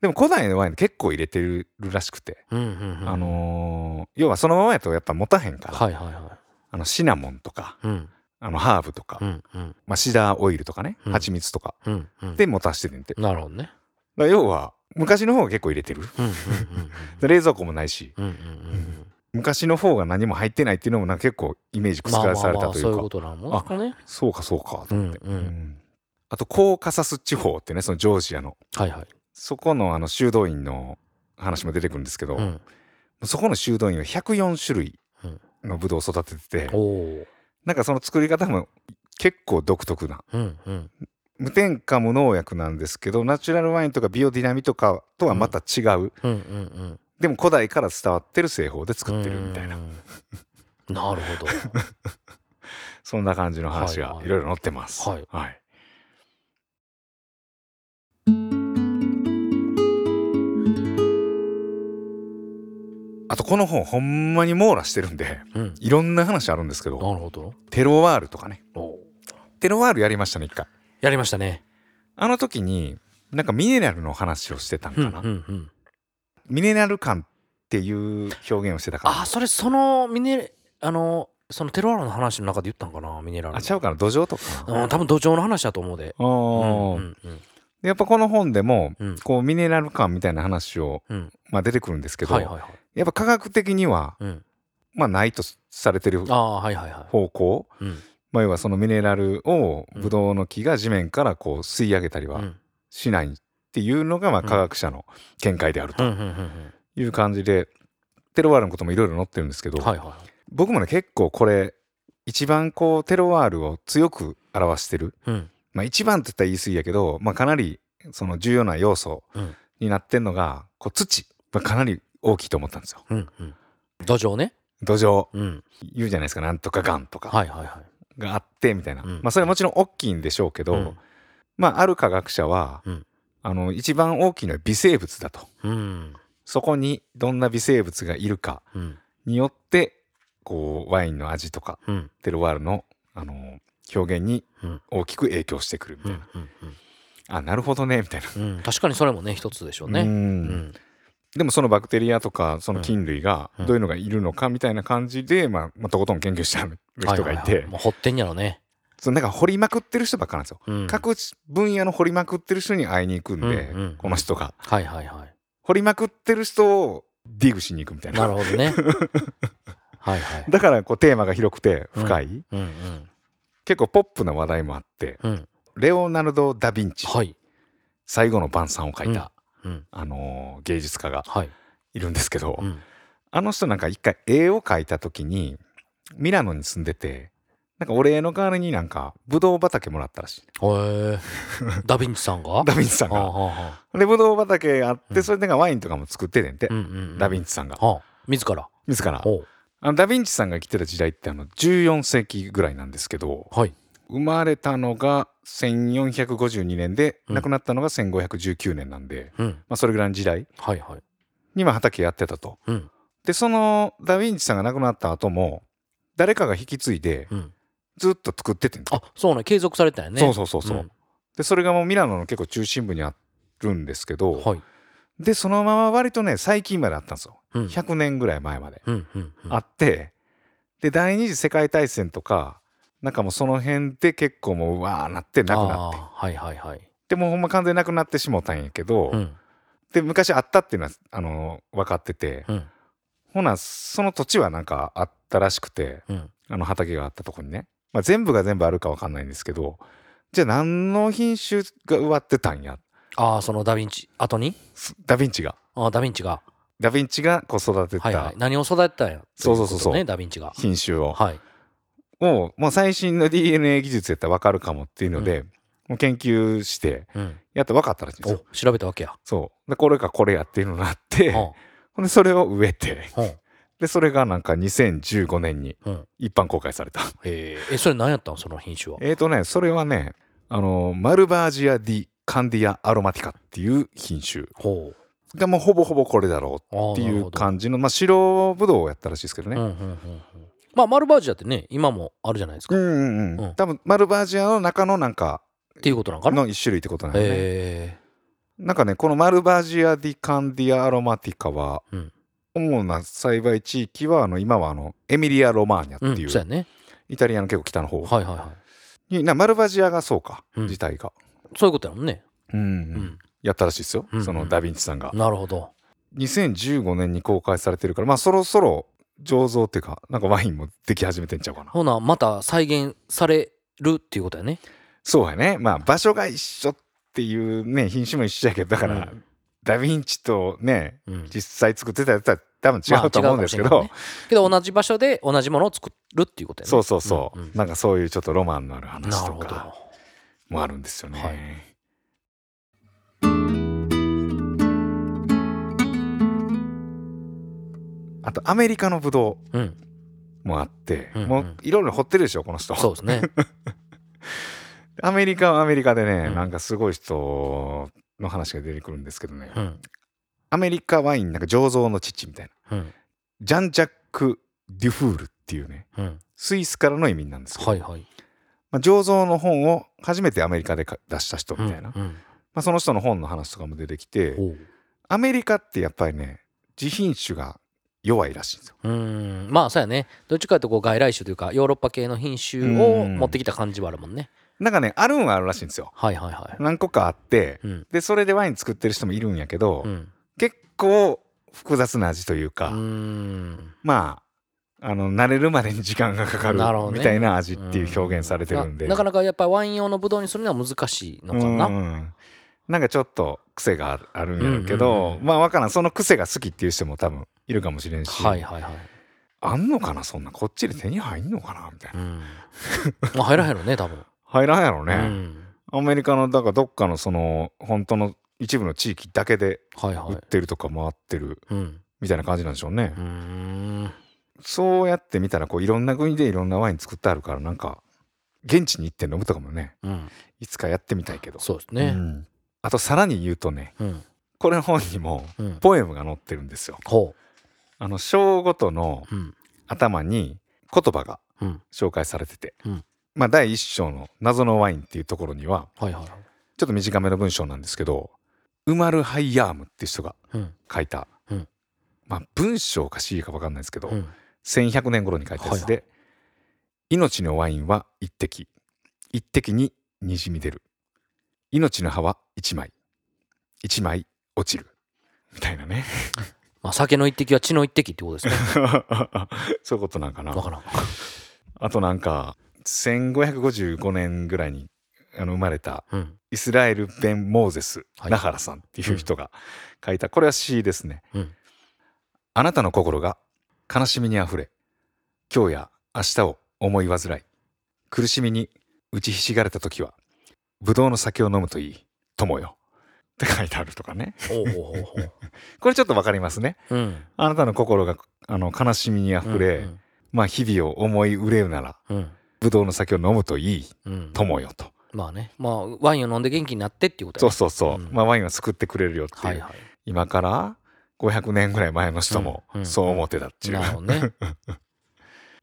Speaker 2: でも古代のワイン結構入れてるらしくて、
Speaker 3: うんうんうん
Speaker 2: あのー要はそのままやとやっぱ持たへんから、
Speaker 3: はいはいは
Speaker 2: あのシナモンとか
Speaker 3: いうん。
Speaker 2: あのハーブとか、
Speaker 3: うんうん。
Speaker 2: まあ、シダーオイルとかね
Speaker 3: うん。
Speaker 2: 蜂蜜とか
Speaker 3: うんうん。
Speaker 2: で持たしててんて、
Speaker 3: なるほどね。
Speaker 2: ら要は昔の方が結構入れてる。冷蔵庫もないし。
Speaker 3: うんうんうんうん。うん
Speaker 2: 昔の方が何も入ってないっていうのもなんか結構イメージ覆されたというか、
Speaker 3: あまあそうかね。
Speaker 2: そうかそうかと思って、
Speaker 3: うんうん。
Speaker 2: うん。あとコーカサス地方ってねそのジョージアの。
Speaker 3: はいはい。
Speaker 2: そこのあの修道院の話も出てくるんですけど、
Speaker 3: うん。
Speaker 2: そこの修道院は104種類のブドウを育ててて、
Speaker 3: おお
Speaker 2: なんかその作り方も結構独特な。
Speaker 3: うんうん
Speaker 2: 無添加無農薬なんですけどナチュラルワインとかビオディナミとかとはまた違う、でも古代から伝わってる製法で作ってるみたいな。
Speaker 3: うんなるほど。
Speaker 2: そんな感じの話がいろいろ載ってます。
Speaker 3: はい。
Speaker 2: はい。あとこの本ほんまに網羅してるんで
Speaker 3: うん。
Speaker 2: いろんな話あるんですけど。
Speaker 3: なるほど。
Speaker 2: テロワールとかね。
Speaker 3: お
Speaker 2: テロワールやりましたね一回
Speaker 3: やりましたね。
Speaker 2: あの時になんかミネラルの話をしてたんか
Speaker 3: うん
Speaker 2: な、
Speaker 3: うんうん。
Speaker 2: ミネラル感っていう表現をしてたから
Speaker 3: あそれそのミネあのそのテロワールの話の中で言ったんかなミネラルの。
Speaker 2: あちゃうかな。土壌とか。な
Speaker 3: うん多分土壌の話だと思うで。うんうん
Speaker 2: やっぱこの本でも
Speaker 3: うん。
Speaker 2: こうミネラル感みたいな話を、
Speaker 3: うん。
Speaker 2: まあ、出てくるんですけど、
Speaker 3: はいはいはい。
Speaker 2: やっぱ科学的には、
Speaker 3: うん。
Speaker 2: まあ、ないとされてる
Speaker 3: ああはいはいはい。
Speaker 2: 方向、
Speaker 3: うん
Speaker 2: まあ、要はそのミネラルを
Speaker 3: うん
Speaker 2: ブドウの木が地面からこう吸い上げたりは
Speaker 3: うん。
Speaker 2: しないっていうのがまあ
Speaker 3: うん。
Speaker 2: 科学者の見解であるという感じで、テロワールのこともいろいろ載ってるんですけど、僕もね結構これ一番こうテロワールを強く表してる、
Speaker 3: うん。
Speaker 2: まあ、一番って言ったら言い過ぎやけど、まあ、かなりその重要な要素
Speaker 3: うん。
Speaker 2: になってんのがこう土、まあ、かなり大きいと思ったんですよ。
Speaker 3: うんうん。土壌ね。
Speaker 2: 土壌。
Speaker 3: うん。
Speaker 2: 言うじゃないですかなんとかがんとか。
Speaker 3: はいはいはい
Speaker 2: があってみたいな、
Speaker 3: うん。
Speaker 2: まあそれはもちろん大きいんでしょうけど、
Speaker 3: うん。
Speaker 2: まあある科学者は、
Speaker 3: うん。
Speaker 2: あの一番大きいのは微生物だと。
Speaker 3: うん。
Speaker 2: そこにどんな微生物がいるか
Speaker 3: うん。
Speaker 2: によってこうワインの味とか
Speaker 3: うん。
Speaker 2: テロワールのあの表現に
Speaker 3: うん。
Speaker 2: 大きく影響してくるみ
Speaker 3: うん
Speaker 2: たいな、
Speaker 3: うん。
Speaker 2: あなるほどねみたいな。
Speaker 3: 確かにそれもね一つでしょうね。
Speaker 2: うん。
Speaker 3: うん
Speaker 2: でもそのバクテリアとかその菌類が
Speaker 3: うん。
Speaker 2: どういうのがいるのかみたいな感じで、まあ、まあとことん研究してる人がい
Speaker 3: はは
Speaker 2: て
Speaker 3: はもう掘ってんやろね。
Speaker 2: そのなんか掘りまくってる人ばっかなんですよ。
Speaker 3: うん。
Speaker 2: 各分野の掘りまくってる人に会いに行くんで、
Speaker 3: うんうん
Speaker 2: この人が。
Speaker 3: はいはいはい。
Speaker 2: 掘りまくってる人をディグしに行くみたいな。
Speaker 3: なるほどね。はいはい。
Speaker 2: だからこうテーマが広くて深い、
Speaker 3: うんうん。
Speaker 2: 結構ポップな話題もあって
Speaker 3: うん。
Speaker 2: レオナルド・ダ・ヴィンチ、
Speaker 3: はい。
Speaker 2: 最後の晩餐を書いた、
Speaker 3: うん
Speaker 2: あのー芸術家が
Speaker 3: はい。
Speaker 2: いるんですけど、
Speaker 3: うん。
Speaker 2: あの人なんか一回絵を描いた時にミラノに住んでてなんかお礼の代わりになんかブドウ畑もらったらしい。
Speaker 3: へえ ダヴィンチさんが？
Speaker 2: ダ・ヴィンチさん
Speaker 3: はあ
Speaker 2: が。でブドウ畑あって
Speaker 3: うん。
Speaker 2: それでワインとかも作っててんて、ダ・ヴィンチさんが。
Speaker 3: はあ。自ら？
Speaker 2: 自ら。あのダ・ヴィンチさんが生きてた時代ってあの14世紀ぐらいなんですけど
Speaker 3: はい。
Speaker 2: 生まれたのが1452年で、
Speaker 3: うん。
Speaker 2: 亡くなったのが1519年なんで、
Speaker 3: うん。
Speaker 2: まあ、それぐらいの時代。
Speaker 3: はいはい。
Speaker 2: にまあ畑やってたと。
Speaker 3: うん。
Speaker 2: でそのダ・ヴィンチさんが亡くなった後も誰かが引き継いで
Speaker 3: うん。
Speaker 2: ずっと作っててん
Speaker 3: あそうね継続されたよね。
Speaker 2: そうそうそうそう、
Speaker 3: ん。
Speaker 2: でそれがもうミラノの結構中心部にあるんですけど、
Speaker 3: はい。
Speaker 2: でそのまま割とね最近まであったんですよ。
Speaker 3: うん。
Speaker 2: 100年ぐらい前まで、あってで第二次世界大戦とかなんかもうその辺で結構もううわーなってなくなって。
Speaker 3: はいはいはい。
Speaker 2: でもうほんま完全になくなってしもたんやけど、
Speaker 3: うん。
Speaker 2: で昔あったっていうのはあの分かってて、
Speaker 3: うん。
Speaker 2: ほなその土地はなんかあったらしくて
Speaker 3: うん。
Speaker 2: あの畑があったとこにね、まあ、全部が全部あるか分かんないんですけどじゃあ何の品種が植わってたんや？
Speaker 3: ああそのダヴィンチ。後に？
Speaker 2: すダ・ヴィンチが。
Speaker 3: あーダヴィンチが。
Speaker 2: ダ・ヴィンチがこう育てた。
Speaker 3: はいはい。何を育てたんや？
Speaker 2: そうそうそうそう。
Speaker 3: ダヴィンチが。
Speaker 2: 品種を、
Speaker 3: はい
Speaker 2: をもう最新の DNA 技術やったら分かるかもっていうので、もう研究して
Speaker 3: うん。
Speaker 2: やっと分かったらしいんです
Speaker 3: お
Speaker 2: よ。
Speaker 3: 調べたわけや。
Speaker 2: そう。でこれかこれやっていうのがあって
Speaker 3: は
Speaker 2: ほんでそれを植えてでそれがなんか2015年に
Speaker 3: うん。
Speaker 2: 一般公開された。
Speaker 3: え。それ何やったん？その品種は。
Speaker 2: えーとねそれはねあのマルバージア・ディ・カンディア・アロマティカっていう品種。
Speaker 3: ほう。
Speaker 2: がもうほぼほぼこれだろ
Speaker 3: あ
Speaker 2: うっていう感じのまあ白ぶどうをやったらしいですけどね、
Speaker 3: うんうんうんうんまあマルバージアってね今もあるじゃないですか、
Speaker 2: うんうんうん、
Speaker 3: うん。
Speaker 2: 多分マルバージアの中のなんか
Speaker 3: っていうことなんかな？
Speaker 2: の一種類ってことなんだよね、
Speaker 3: へ
Speaker 2: なんかねこのマルバージア・ディ・カンディア・アロマティカは、
Speaker 3: うん。
Speaker 2: 主な栽培地域はあの今はあのエミリア・ロマーニャ
Speaker 3: えうん
Speaker 2: っていう、
Speaker 3: そうやね。
Speaker 2: イタリアの結構北の方。
Speaker 3: はいはいはい。
Speaker 2: になマルバージアがそうか、
Speaker 3: うん。
Speaker 2: 自体が、
Speaker 3: そういうことやもんね。
Speaker 2: うん
Speaker 3: うん。
Speaker 2: やったらしいですよ、
Speaker 3: うん。
Speaker 2: そのダ・ヴィンチさんが、
Speaker 3: なるほど。
Speaker 2: 2015年に公開されてるからまあそろそろ醸造っていうかなんかワインもでき始めてんちゃうかな。
Speaker 3: ほなまた再現されるっていうことやね。
Speaker 2: そうやね。まあ場所が一緒っていうね品種も一緒やけどだから、
Speaker 3: うん。
Speaker 2: ダ・ヴィンチとね
Speaker 3: うん。
Speaker 2: 実際作ってたやつは多分違うと思うんですけど、
Speaker 3: まあね。けど同じ場所で同じものを作るっていうことやね。
Speaker 2: そうそうそう、
Speaker 3: んん。
Speaker 2: なんかそういうちょっとロマンのある話とかもあるんですよね。
Speaker 3: はい
Speaker 2: あとアメリカのブド
Speaker 3: うん。
Speaker 2: ウもあって、
Speaker 3: うんうん。
Speaker 2: もういろいろ掘ってるでしょこの人。
Speaker 3: そうですね。
Speaker 2: アメリカはアメリカでね、
Speaker 3: うん。
Speaker 2: なんかすごい人の話が出てくるんですけどね、
Speaker 3: うん。
Speaker 2: アメリカワインなんか醸造の父みたいな。
Speaker 3: うん。
Speaker 2: ジャン・ジャック・デュフールっていうね
Speaker 3: うん。
Speaker 2: スイスからの移民なんですけど、
Speaker 3: はいはい。
Speaker 2: まあ、醸造の本を初めてアメリカでか出した人みたいな、
Speaker 3: うんうん。
Speaker 2: まあ、その人の本の話とかも出てきてアメリカってやっぱりね自品種が弱いらしいんですよ。
Speaker 3: うーん。まあそうやね。どっちかというとこう外来種というかヨーロッパ系の品種を
Speaker 2: うん。
Speaker 3: 持ってきた感じはあるもんね。
Speaker 2: なんかねあるんはあるらしいんですよ。
Speaker 3: はいはいはい。
Speaker 2: 何個かあって
Speaker 3: うん。
Speaker 2: でそれでワイン作ってる人もいるんやけど、
Speaker 3: うん。
Speaker 2: 結構複雑な味というか、まああの慣れるまでに時間がかかる
Speaker 3: ね。
Speaker 2: みたいな味っていう表現されてるんで、
Speaker 3: ななかなかやっぱりワイン用のブドウにするには難しいのかな。
Speaker 2: うんなんかちょっと癖があるんやろうけど、
Speaker 3: うんうんうん
Speaker 2: まあわからんその癖が好きっていう人も多分いるかもしれんし、
Speaker 3: はいはいはい。
Speaker 2: あんのかなそんなこっちで手に入んのかなみたいな。
Speaker 3: うん。まあ入らへんのね多分。
Speaker 2: 入らんやろね、
Speaker 3: うん。
Speaker 2: アメリカのだからどっかのその本当の一部の地域だけで売ってるとか回ってる
Speaker 3: うん。
Speaker 2: みたいな感じなんでしょうね、
Speaker 3: うーん。
Speaker 2: そうやって見たらこういろんな国でいろんなワイン作ってあるからなんか現地に行って飲むとかもね
Speaker 3: うん。
Speaker 2: いつかやってみたいけど。う
Speaker 3: そうですね。
Speaker 2: んあとさらに言うとね
Speaker 3: うん。
Speaker 2: これの本にも
Speaker 3: うん。
Speaker 2: ポエムが載ってるんですよ。
Speaker 3: ほ
Speaker 2: あの章ごとの
Speaker 3: ううん。
Speaker 2: 頭に言葉が
Speaker 3: うん。
Speaker 2: 紹介されてて、
Speaker 3: うん。
Speaker 2: まあ第一章の「謎のワイン」っていうところには
Speaker 3: はいはいはい。
Speaker 2: ちょっと短めの文章なんですけどウマル・ハイヤームっていう人が
Speaker 3: うん。
Speaker 2: 書いた、
Speaker 3: うん。
Speaker 2: まあ文章か詩か分かんないですけど、
Speaker 3: うん。
Speaker 2: 1100年頃に書いたやつで、
Speaker 3: はい。
Speaker 2: 命のワインは一滴。一滴ににじみ出る。命の葉は一枚。一枚落ちる。みたいなね。
Speaker 3: まあ酒の一滴は血の一滴ってことですね。
Speaker 2: そういうことなんかな。
Speaker 3: わからん。
Speaker 2: あとなんか1555年ぐらいにあの生まれた
Speaker 3: うん。
Speaker 2: イスラエル・ベン・モーゼス・
Speaker 3: はい。
Speaker 2: ナハラさんっていう人が書いた。これは詩ですね、
Speaker 3: うん。
Speaker 2: あなたの心が悲しみにあふれ今日や明日を思い煩い苦しみに打ちひしがれた時はブドウの酒を飲むといい友よ。って書いてあるとかね。これちょっとわかりますね。
Speaker 3: うん。
Speaker 2: あなたの心があの悲しみにあふれ、
Speaker 3: うん
Speaker 2: まあ日々を思い憂うなら
Speaker 3: うん。
Speaker 2: ブドウの酒を飲むといい
Speaker 3: うん。
Speaker 2: 友よと、
Speaker 3: まあね。まあワインを飲んで元気になってっていうこと
Speaker 2: そうそうそう、
Speaker 3: うん。
Speaker 2: まあワインは救ってくれるよっていう、
Speaker 3: はいはい。
Speaker 2: 今から500年ぐらい前の人も
Speaker 3: うんうん。
Speaker 2: そう思ってたっていう、
Speaker 3: なるほどね。
Speaker 2: っ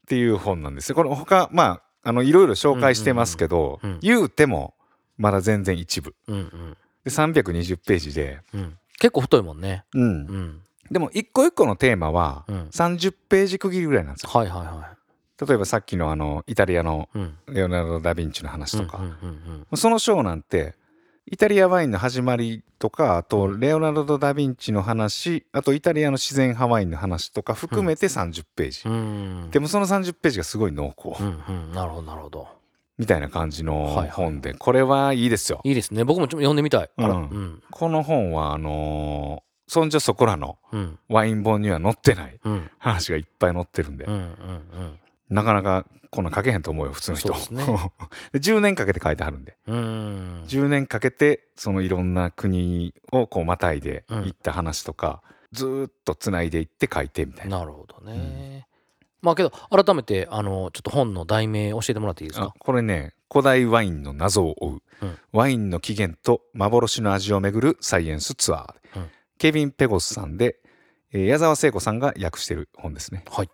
Speaker 2: ていう本なんですよ。これ他まああのいろいろ紹介してますけど、
Speaker 3: うんうん。うん。
Speaker 2: 言うてもまだ全然一部。
Speaker 3: うんうん。
Speaker 2: で320ページで、
Speaker 3: うん。結構太いもんね。
Speaker 2: うん。
Speaker 3: うん。
Speaker 2: でも一個一個のテーマは
Speaker 3: うん。
Speaker 2: 30ページ区切りぐらいなんですよ。
Speaker 3: はいはいは
Speaker 2: 例えばさっきのあのイタリアのレオナルド・ダ・ヴィンチの話とか、その章なんてイタリアワインの始まりとかあとレオナルド・ダ・ヴィンチの話あとイタリアの自然派ワインの話とか含めて30ページ、
Speaker 3: うん。うん
Speaker 2: でもその30ページがすごい濃厚、
Speaker 3: うんうん。なるほどなるほど
Speaker 2: みたいな感じの
Speaker 3: はいはい。
Speaker 2: 本で、これはいいですよ。
Speaker 3: いいですね。僕もちょっと読んでみたい。
Speaker 2: うん。
Speaker 3: うん。
Speaker 2: この本はあのーそんじょそこらの
Speaker 3: うん。
Speaker 2: ワイン本には載ってない
Speaker 3: うん。
Speaker 2: 話がいっぱい載ってるんで、
Speaker 3: うんうんうん。
Speaker 2: なかなかこんなん書けへんと思うよ普通の人。
Speaker 3: ね。
Speaker 2: で10年かけて書いてはるんで。
Speaker 3: うん。
Speaker 2: 10年かけてそのいろんな国をこうまたいで行った話とか、ずーっとつないでいって書いてみたいな。
Speaker 3: なるほどね、まあけど改めてあのちょっと本の題名教えてもらっていいです
Speaker 2: あ
Speaker 3: か
Speaker 2: これね古代ワインの謎を追う、
Speaker 3: うん。
Speaker 2: ワインの起源と幻の味をめぐるサイエンスツアー、
Speaker 3: うん。
Speaker 2: ケビン・ペゴスさんで、えー矢沢聖子さんが訳してる本ですね。
Speaker 3: はい。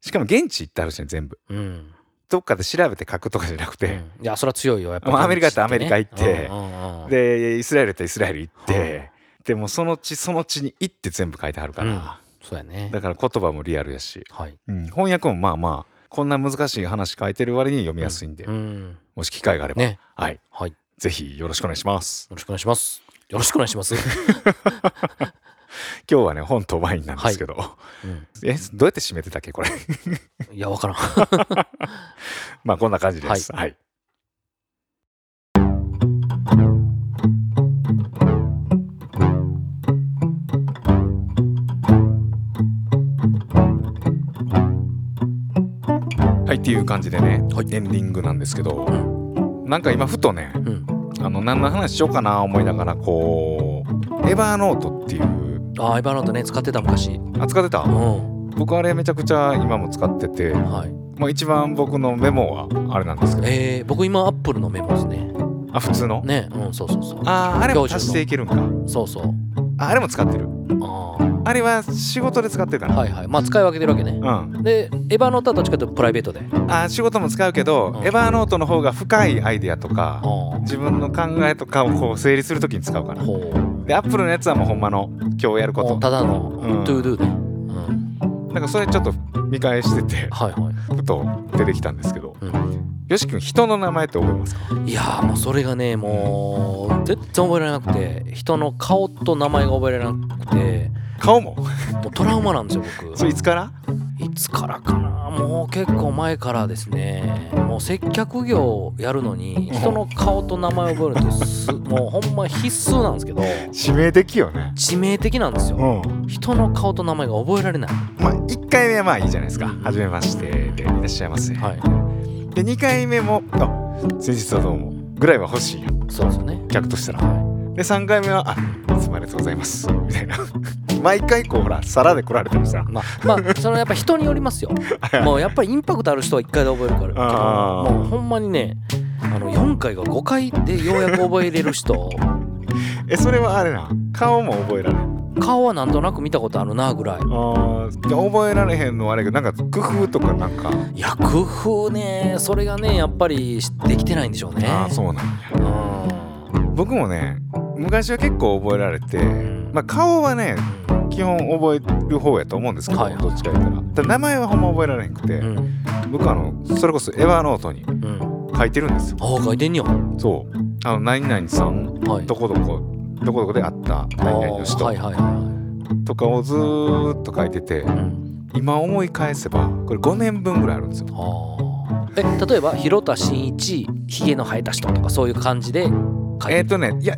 Speaker 2: しかも現地行ってあるしね全部。
Speaker 3: うん。
Speaker 2: どっかで調べて書くとかじゃなくて、
Speaker 3: うん。いやそれは強いよやっぱ
Speaker 2: まあアメリカってアメリカ行って。
Speaker 3: うん
Speaker 2: でイスラエルってイスラエル行って、でもその地その地に行って全部書いてあるから、
Speaker 3: うんそうやね。
Speaker 2: だから言葉もリアルやし、
Speaker 3: はい。
Speaker 2: うん。翻訳もまあまあこんな難しい話書いてる割に読みやすいんで、
Speaker 3: うん。
Speaker 2: もし機会があれば、
Speaker 3: ね。
Speaker 2: はい、
Speaker 3: はい。よ
Speaker 2: ぜひよろしくお願いします。
Speaker 3: ろしくお願いします。よろしくお願いします、
Speaker 2: 今日はね本とワインなんですけど、
Speaker 3: うん、
Speaker 2: えどうやって締めてたっけこれ？
Speaker 3: いやわからん。
Speaker 2: まあこんな感じです。はい、はいっていう感じでね、
Speaker 3: はい。
Speaker 2: エンディングなんですけど、
Speaker 3: う
Speaker 2: なんか今ふとね
Speaker 3: うん。
Speaker 2: あの何の話しようかな思いながらこうエバーノートっていう。
Speaker 3: あーエバーノートね使ってた昔。
Speaker 2: あ使ってた？
Speaker 3: うん。
Speaker 2: 僕あれめちゃくちゃ今も使ってて、
Speaker 3: はい。
Speaker 2: まあ、一番僕のメモはあれなんですけど。
Speaker 3: えー、僕今アップルのメモですね。
Speaker 2: あ普通の？
Speaker 3: ねうんそうそうそう。
Speaker 2: あーあれも足していけるんか。
Speaker 3: そうそう。
Speaker 2: ああれも使ってる。
Speaker 3: あー
Speaker 2: あれは仕事で使ってたの、
Speaker 3: はいはい。まあ使い分けてるわけね。
Speaker 2: うん。
Speaker 3: でエバーノートはどっちかというとプライベートで。
Speaker 2: あ仕事も使うけど、
Speaker 3: うん。
Speaker 2: Evernote の方が深いアイデアとか
Speaker 3: あー
Speaker 2: 自分の考えとかをこう整理するときに使うかなでアップルのやつはもうほんまの今日やること。
Speaker 3: ただの
Speaker 2: うん。
Speaker 3: to do ね、うん、
Speaker 2: なんかそれちょっと見返してて
Speaker 3: はいはい、
Speaker 2: ふと出てきたんですけど。
Speaker 3: う
Speaker 2: よし君人の名前って覚えますか？
Speaker 3: ん、いやーもうそれがねもう全然覚えられなくて。人の顔と名前が覚えられなくて
Speaker 2: 顔も。
Speaker 3: もうトラウマなんですよ僕。
Speaker 2: それいつから？
Speaker 3: いつからかな？もう結構前からですね。もう接客業をやるのに人の顔と名前を覚えるってす もうほんま必須なんですけど。
Speaker 2: 指名的よね。
Speaker 3: 致命的なんですよ。
Speaker 2: うん。
Speaker 3: 人の顔と名前が覚えられない。
Speaker 2: まあ1回目はまあいいじゃないですか。
Speaker 3: うん「
Speaker 2: はじめまして」で「いらっしゃいませ」
Speaker 3: はい。
Speaker 2: で2回目も「あ先日はどうも」ぐらいは欲しいやん
Speaker 3: そうですよね。
Speaker 2: 客としたら。
Speaker 3: は
Speaker 2: で3回目は「あいつもありがとうございます」みたいな。毎回こうほら皿で来られてもさ。
Speaker 3: いまあまあそのやっぱ人によりますよ。もうやっぱりインパクトある人は1回で覚えるから。もうほんまにねあの4回が5回でようやく覚えれる人。
Speaker 2: えそれはあれな顔も覚えられん
Speaker 3: 顔はなんとなく見たことあるなぐらい。
Speaker 2: あーで覚えられへんのはあれやけどなんか工夫とかなんか？
Speaker 3: いや工夫ねそれがねやっぱりできてないんでしょうね。
Speaker 2: ああそうなんや。
Speaker 3: うん。
Speaker 2: 僕もね昔は結構覚えられて
Speaker 3: ん。
Speaker 2: まあ顔はね基本覚える方やと思うんですけど、
Speaker 3: はいはい。
Speaker 2: どっちか言ったら。名前はほんま覚えられへんくて、
Speaker 3: うん。
Speaker 2: 僕あのそれこそエヴァーノートに
Speaker 3: うん。
Speaker 2: 書いてるんですよ。
Speaker 3: ああ書いてんねや。
Speaker 2: そう。あの何々さん
Speaker 3: はい。
Speaker 2: どこどこどこどこで会った何々の人
Speaker 3: はいはいは
Speaker 2: とかをずーっと書いてて
Speaker 3: い、うん、
Speaker 2: 今思い返せばこれ5年分ぐらいあるんですよ。
Speaker 3: え例えば広田真一ひげの生えた人とかそういう感じで
Speaker 2: えっ、とねいや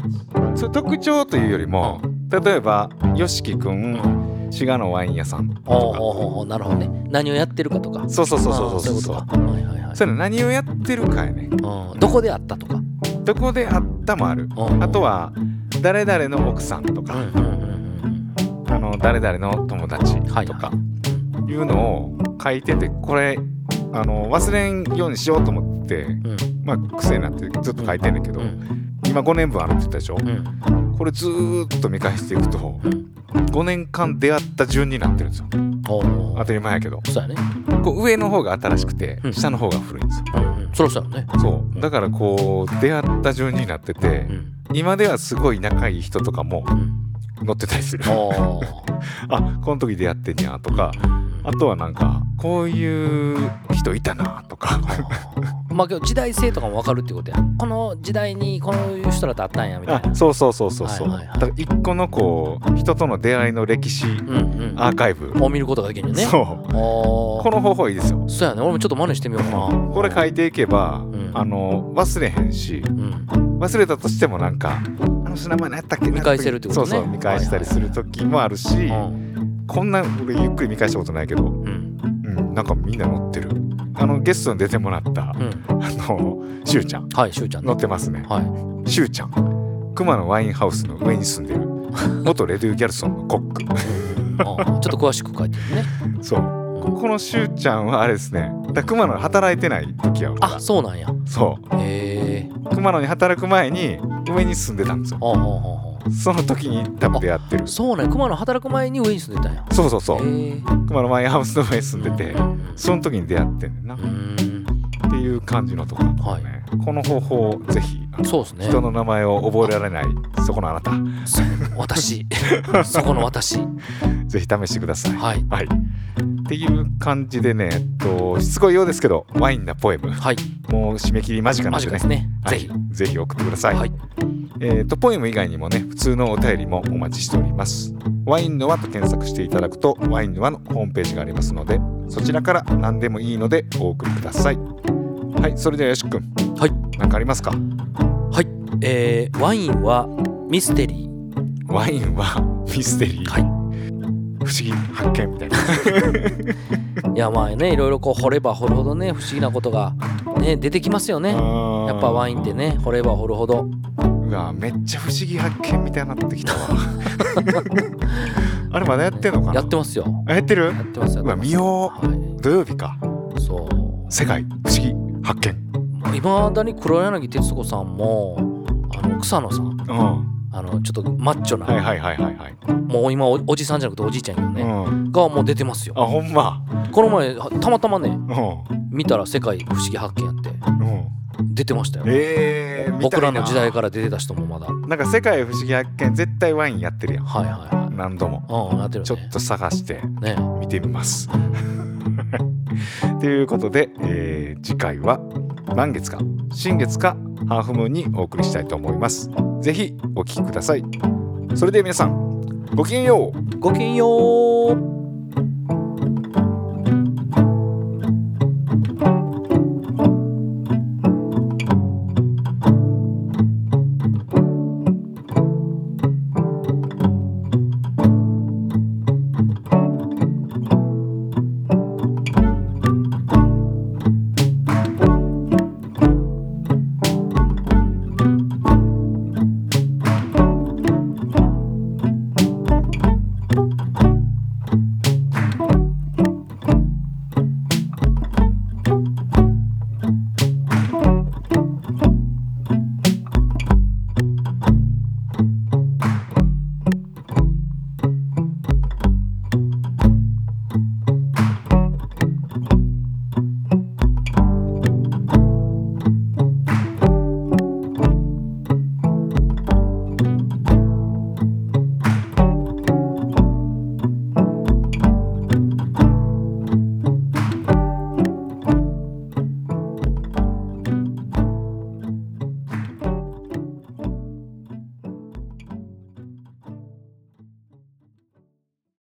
Speaker 2: それ特徴というよりも例えば YOSHIKI くん滋賀のワイン屋さんとか。
Speaker 3: おうおうおうなるほどね。何をやってるかとか。
Speaker 2: そうそうそうそう
Speaker 3: あー
Speaker 2: そう。そう
Speaker 3: そういうことか。はいはいはい。
Speaker 2: それ何をやってるかやね
Speaker 3: うん。どこであったとか。
Speaker 2: どこで会ったもある。
Speaker 3: うん。
Speaker 2: あとは誰々の奥さんとか、
Speaker 3: うん
Speaker 2: あの誰々の友達とか。
Speaker 3: はい
Speaker 2: い。うのを書いててこれあの忘れんようにしようと思って
Speaker 3: うん。
Speaker 2: まあ癖になってずっと書いてんだけど、
Speaker 3: うん
Speaker 2: 今5年分あるって言ったでしょ、
Speaker 3: うん。
Speaker 2: これずーっと見返していくと
Speaker 3: うん
Speaker 2: 5年間出会った順になってるんですよ。当たり前やけど。
Speaker 3: そうやね。
Speaker 2: こう上の方が新しくて
Speaker 3: うん。
Speaker 2: 下の方が古いんですよ。
Speaker 3: そろそろね。
Speaker 2: そう。だからこう出会った順になってて
Speaker 3: うん
Speaker 2: 今ではすごい仲いい人とかも
Speaker 3: うん
Speaker 2: 載ってたりするあこの時出会ってんやとか
Speaker 3: うん
Speaker 2: あとはなんかこういう人いたなとか。
Speaker 3: まあ時代性とかも分かるってことやこの時代にこういう人らと会ったんやみたいな。
Speaker 2: あそうそうそうそうそう、
Speaker 3: はいはいはい。
Speaker 2: だから一個のこう人との出会いの歴史
Speaker 3: うんうん
Speaker 2: アーカイブ、
Speaker 3: を見ることができるよね。
Speaker 2: そう。
Speaker 3: お
Speaker 2: この方法いいですよ。
Speaker 3: そうやね。俺もちょっと真似してみようかな。
Speaker 2: これ書いていけば、
Speaker 3: ん。
Speaker 2: あの忘れへんし
Speaker 3: うん。
Speaker 2: 忘れたとしてもなんかあの人名前何やったっけな
Speaker 3: 見返せるってことね。
Speaker 2: そうそう見返したりする時もあるし、
Speaker 3: うん
Speaker 2: こんな俺ゆっくり見返したことないけど、
Speaker 3: うん。
Speaker 2: うん、なんかみんな載ってる。あのゲストに出てもらった、
Speaker 3: うん。
Speaker 2: あのしゅうちゃん。
Speaker 3: はいしゅうちゃんね。
Speaker 2: 載ってますね。
Speaker 3: はい。
Speaker 2: しゅうちゃん。熊のワインハウスの上に住んでる。元レデュー・ギャルソンのコック。
Speaker 3: あちょっと詳しく書いてるね。
Speaker 2: そう。ここのしゅうちゃんはあれですね。だ熊野で働いてない時やわ
Speaker 3: あそうなんや。
Speaker 2: そ
Speaker 3: へえ。
Speaker 2: う熊野に働く前に上に住んでたんですよその時に多分出会ってる。
Speaker 3: うそうなんや。熊野働く前に上に住んでたんや。
Speaker 2: そうそうそう。熊野マイハウスの上に住んでて
Speaker 3: うん
Speaker 2: その時に出会ってんねんな。っていう感じのところだったね、この方法をぜひ
Speaker 3: そうですね。
Speaker 2: 人の名前を覚えられないそこのあなた。
Speaker 3: 私。そこの私。
Speaker 2: ぜひ試してください。
Speaker 3: はい。
Speaker 2: はいっていう感じでねえっとしつこいようですけどワインなポエム。
Speaker 3: はい。
Speaker 2: もう締め切り間近なんでね。
Speaker 3: ね
Speaker 2: はい。
Speaker 3: ぜひ。
Speaker 2: ぜひ送ってください、
Speaker 3: はい。
Speaker 2: えー、とポエム以外にもね普通のお便りもお待ちしております。ワインの輪と検索していただくとワインの輪のホームページがありますのでそちらから何でもいいのでお送りください。はいそれではよしくん
Speaker 3: はい。
Speaker 2: 何かありますか？
Speaker 3: はい。えーワインはミステリー。
Speaker 2: ワインはミステリー、
Speaker 3: はい
Speaker 2: 不思議発見みたいな。
Speaker 3: いやまあねいろいろこう掘れば掘るほどね不思議なことがね出てきますよね。やっぱワインってね掘れば掘るほど。
Speaker 2: うわめっちゃ不思議発見みたいになってきたわ。あれまだやってんのかな？
Speaker 3: やってますよ。
Speaker 2: あやってる？
Speaker 3: やってますよ
Speaker 2: うわ見よう。
Speaker 3: は
Speaker 2: 土曜日か。
Speaker 3: いそう。
Speaker 2: 世界不思議発見。
Speaker 3: いまだに黒柳徹子さんもあの草野さん
Speaker 2: うん
Speaker 3: あのちょっとマッチョな、
Speaker 2: はいはいはいはいはい、
Speaker 3: もう今おおじさんじゃなくておじいちゃんやけどね、
Speaker 2: うん。
Speaker 3: がもう出てますよ。
Speaker 2: あほんま。
Speaker 3: この前たまたまね
Speaker 2: うん。
Speaker 3: 見たら世界不思議発見やって。
Speaker 2: うん。
Speaker 3: 出てましたよ、
Speaker 2: えー、
Speaker 3: 僕らの時代
Speaker 2: か
Speaker 3: から出てた人もまだ。
Speaker 2: なんか世界不思議発見絶対ワインやってるやん。
Speaker 3: はいはいはい。
Speaker 2: 何度も。
Speaker 3: うんなってるね。
Speaker 2: ちょっと探して
Speaker 3: ね。
Speaker 2: 見てみます ということで、えー次回は満月か新月かハーフムーンにお送りしたいと思います。ぜひお聴きください。それでは皆さんごきげんよう。
Speaker 3: ごきげんよう。